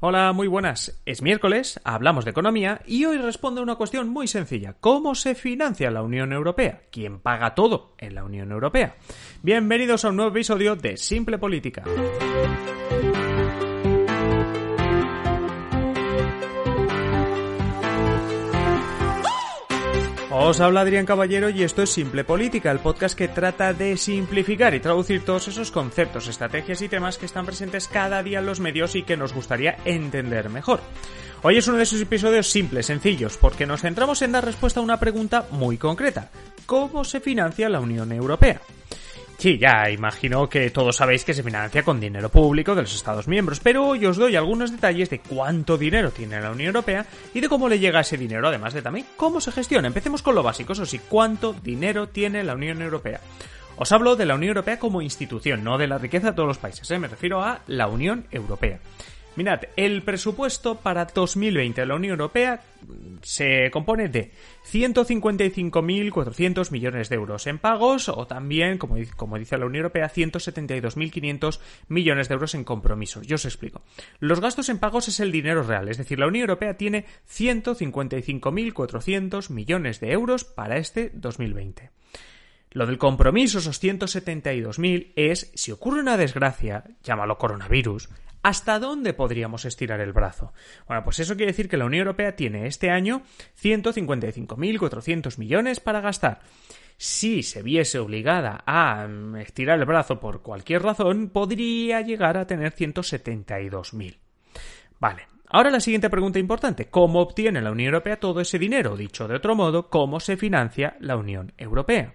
Hola, muy buenas. Es miércoles, hablamos de economía y hoy respondo a una cuestión muy sencilla. ¿Cómo se financia la Unión Europea? ¿Quién paga todo en la Unión Europea? Bienvenidos a un nuevo episodio de Simple Política. Os habla Adrián Caballero y esto es Simple Política, el podcast que trata de simplificar y traducir todos esos conceptos, estrategias y temas que están presentes cada día en los medios y que nos gustaría entender mejor. Hoy es uno de esos episodios simples, sencillos, porque nos centramos en dar respuesta a una pregunta muy concreta. ¿Cómo se financia la Unión Europea? Sí, ya imagino que todos sabéis que se financia con dinero público de los Estados miembros, pero hoy os doy algunos detalles de cuánto dinero tiene la Unión Europea y de cómo le llega ese dinero, además de también cómo se gestiona. Empecemos con lo básico, eso sí, cuánto dinero tiene la Unión Europea. Os hablo de la Unión Europea como institución, no de la riqueza de todos los países, ¿eh? me refiero a la Unión Europea. Mirad, el presupuesto para 2020 de la Unión Europea se compone de 155.400 millones de euros en pagos o también, como, como dice la Unión Europea, 172.500 millones de euros en compromisos. Yo os explico. Los gastos en pagos es el dinero real, es decir, la Unión Europea tiene 155.400 millones de euros para este 2020. Lo del compromiso, esos 172.000, es si ocurre una desgracia, llámalo coronavirus, ¿Hasta dónde podríamos estirar el brazo? Bueno, pues eso quiere decir que la Unión Europea tiene este año 155.400 millones para gastar. Si se viese obligada a mm, estirar el brazo por cualquier razón, podría llegar a tener 172.000. Vale, Ahora la siguiente pregunta importante. ¿Cómo obtiene la Unión Europea todo ese dinero? Dicho de otro modo, ¿cómo se financia la Unión Europea?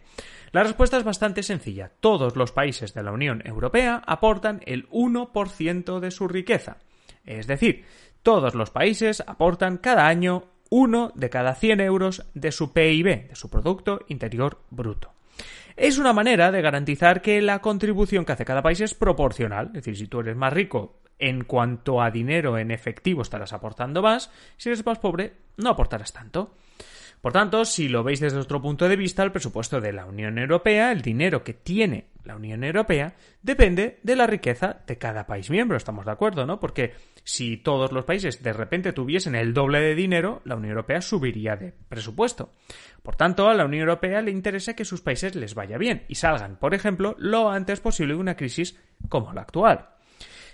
La respuesta es bastante sencilla. Todos los países de la Unión Europea aportan el 1% de su riqueza. Es decir, todos los países aportan cada año uno de cada 100 euros de su PIB, de su Producto Interior Bruto. Es una manera de garantizar que la contribución que hace cada país es proporcional. Es decir, si tú eres más rico en cuanto a dinero en efectivo estarás aportando más, si eres más pobre no aportarás tanto. Por tanto, si lo veis desde otro punto de vista, el presupuesto de la Unión Europea, el dinero que tiene la Unión Europea, depende de la riqueza de cada país miembro. Estamos de acuerdo, ¿no? Porque si todos los países de repente tuviesen el doble de dinero, la Unión Europea subiría de presupuesto. Por tanto, a la Unión Europea le interesa que sus países les vaya bien y salgan, por ejemplo, lo antes posible de una crisis como la actual.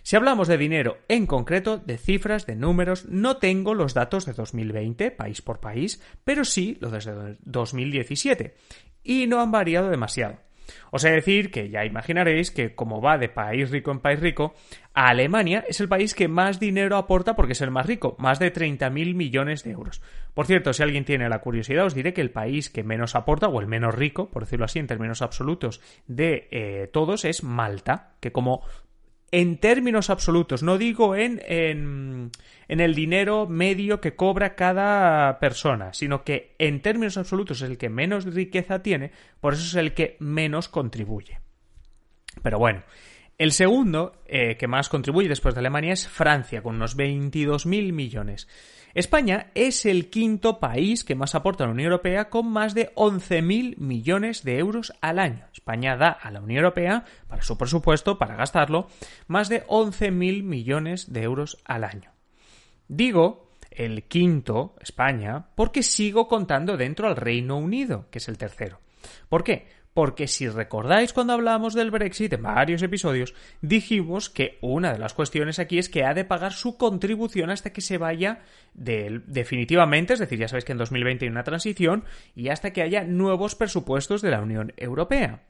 Si hablamos de dinero en concreto, de cifras, de números, no tengo los datos de 2020, país por país, pero sí los de 2017. Y no han variado demasiado. Os he de decir que ya imaginaréis que como va de país rico en país rico, Alemania es el país que más dinero aporta porque es el más rico, más de 30.000 millones de euros. Por cierto, si alguien tiene la curiosidad, os diré que el país que menos aporta, o el menos rico, por decirlo así, en términos absolutos, de eh, todos es Malta, que como en términos absolutos, no digo en, en, en, el dinero medio que cobra cada persona, sino que en términos absolutos es el que menos riqueza tiene, por eso es el que menos contribuye. Pero bueno, el segundo eh, que más contribuye después de Alemania es Francia, con unos 22.000 millones. España es el quinto país que más aporta a la Unión Europea con más de 11.000 millones de euros al año. España da a la Unión Europea, para su presupuesto, para gastarlo, más de 11.000 millones de euros al año. Digo el quinto, España, porque sigo contando dentro al Reino Unido, que es el tercero. ¿Por qué? Porque si recordáis cuando hablábamos del Brexit en varios episodios, dijimos que una de las cuestiones aquí es que ha de pagar su contribución hasta que se vaya definitivamente, es decir, ya sabéis que en 2020 hay una transición y hasta que haya nuevos presupuestos de la Unión Europea.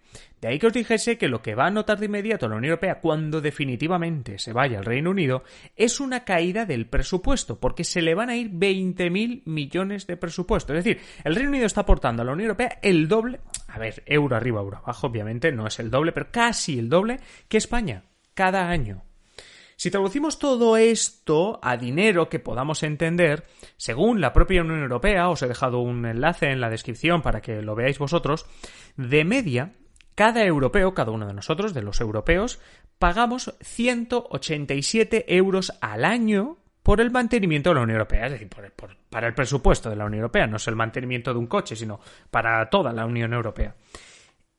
De ahí que os dijese que lo que va a notar de inmediato la Unión Europea cuando definitivamente se vaya al Reino Unido es una caída del presupuesto, porque se le van a ir 20.000 millones de presupuesto. Es decir, el Reino Unido está aportando a la Unión Europea el doble, a ver, euro arriba, euro abajo, obviamente no es el doble, pero casi el doble que España cada año. Si traducimos todo esto a dinero que podamos entender, según la propia Unión Europea, os he dejado un enlace en la descripción para que lo veáis vosotros, de media, cada europeo, cada uno de nosotros, de los europeos, pagamos 187 euros al año por el mantenimiento de la Unión Europea, es decir, para el presupuesto de la Unión Europea, no es el mantenimiento de un coche, sino para toda la Unión Europea.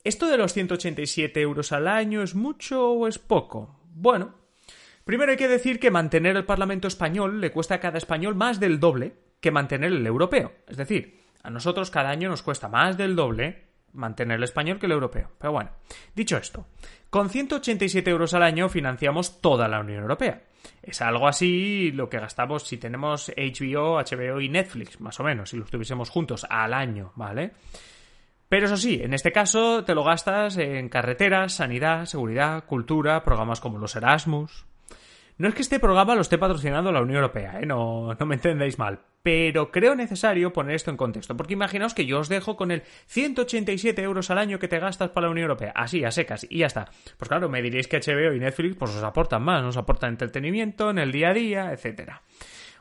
¿Esto de los 187 euros al año es mucho o es poco? Bueno, Primero hay que decir que mantener el Parlamento español le cuesta a cada español más del doble que mantener el europeo. Es decir, a nosotros cada año nos cuesta más del doble mantener el español que el europeo. Pero bueno, dicho esto, con 187 euros al año financiamos toda la Unión Europea. Es algo así lo que gastamos si tenemos HBO, HBO y Netflix, más o menos, si los tuviésemos juntos al año, ¿vale? Pero eso sí, en este caso te lo gastas en carreteras, sanidad, seguridad, cultura, programas como los Erasmus, no es que este programa lo esté patrocinando la Unión Europea, ¿eh? no, no me entendáis mal, pero creo necesario poner esto en contexto, porque imaginaos que yo os dejo con el 187 euros al año que te gastas para la Unión Europea, así, a secas, y ya está. Pues claro, me diréis que HBO y Netflix pues os aportan más, nos aportan entretenimiento en el día a día, etcétera.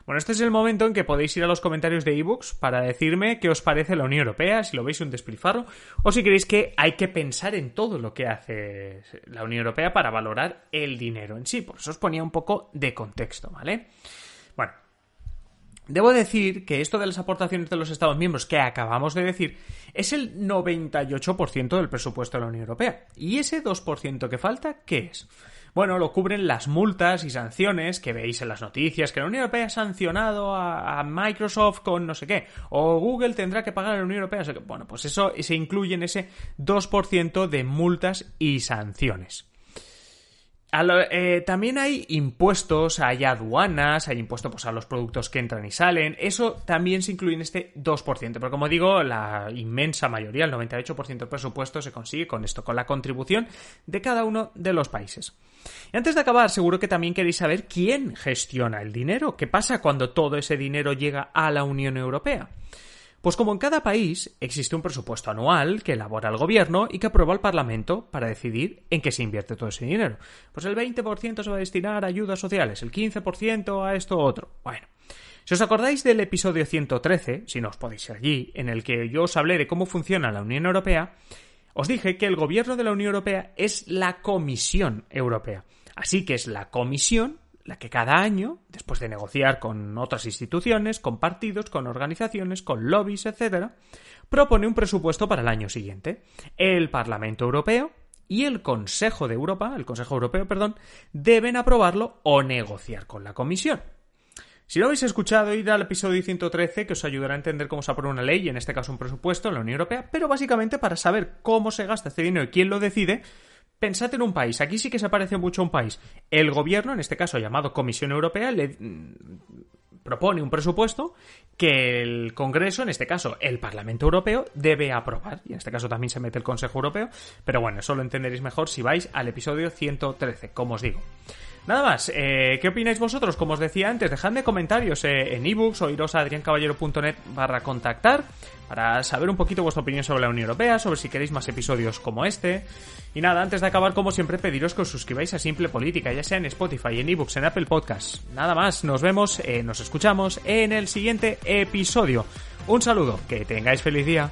Bueno, este es el momento en que podéis ir a los comentarios de ebooks para decirme qué os parece la Unión Europea, si lo veis un despilfarro, o si creéis que hay que pensar en todo lo que hace la Unión Europea para valorar el dinero en sí. Por eso os ponía un poco de contexto, ¿vale? Bueno, Debo decir que esto de las aportaciones de los Estados miembros que acabamos de decir es el 98% del presupuesto de la Unión Europea. ¿Y ese 2% que falta qué es? Bueno, lo cubren las multas y sanciones que veis en las noticias, que la Unión Europea ha sancionado a, Microsoft con no sé qué, o Google tendrá que pagar a la Unión Europea. Bueno, pues eso se incluye en ese 2% de multas y sanciones. Eh, también hay impuestos, hay aduanas, hay impuestos pues, a los productos que entran y salen. Eso también se incluye en este 2%. Pero como digo, la inmensa mayoría, el 98% del presupuesto se consigue con esto, con la contribución de cada uno de los países. Y antes de acabar, seguro que también queréis saber quién gestiona el dinero. ¿Qué pasa cuando todo ese dinero llega a la Unión Europea? Pues como en cada país existe un presupuesto anual que elabora el gobierno y que aprueba el Parlamento para decidir en qué se invierte todo ese dinero. Pues el 20% se va a destinar a ayudas sociales, el 15% a esto otro. Bueno, si os acordáis del episodio 113, si no os podéis ir allí, en el que yo os hablé de cómo funciona la Unión Europea, os dije que el gobierno de la Unión Europea es la Comisión Europea. Así que es la Comisión la que cada año, después de negociar con otras instituciones, con partidos, con organizaciones, con lobbies, etc., propone un presupuesto para el año siguiente. El Parlamento Europeo y el Consejo de Europa, el Consejo Europeo, perdón, deben aprobarlo o negociar con la Comisión. Si lo habéis escuchado, id al episodio 113 que os ayudará a entender cómo se aprueba una ley, y en este caso un presupuesto en la Unión Europea, pero básicamente para saber cómo se gasta este dinero y quién lo decide, pensad en un país, aquí sí que se parece mucho a un país. El gobierno, en este caso llamado Comisión Europea, le mm, propone un presupuesto que el Congreso, en este caso el Parlamento Europeo, debe aprobar. Y en este caso también se mete el Consejo Europeo. Pero bueno, eso lo entenderéis mejor si vais al episodio 113, como os digo. Nada más, eh, ¿qué opináis vosotros? Como os decía antes, dejadme comentarios eh, en ebooks o iros a adriancaballero.net barra contactar para saber un poquito vuestra opinión sobre la Unión Europea, sobre si queréis más episodios como este. Y nada, antes de acabar, como siempre, pediros que os suscribáis a Simple Política, ya sea en Spotify, en ebooks, en Apple Podcasts. Nada más, nos vemos, eh, nos escuchamos en el siguiente episodio. Un saludo, que tengáis feliz día.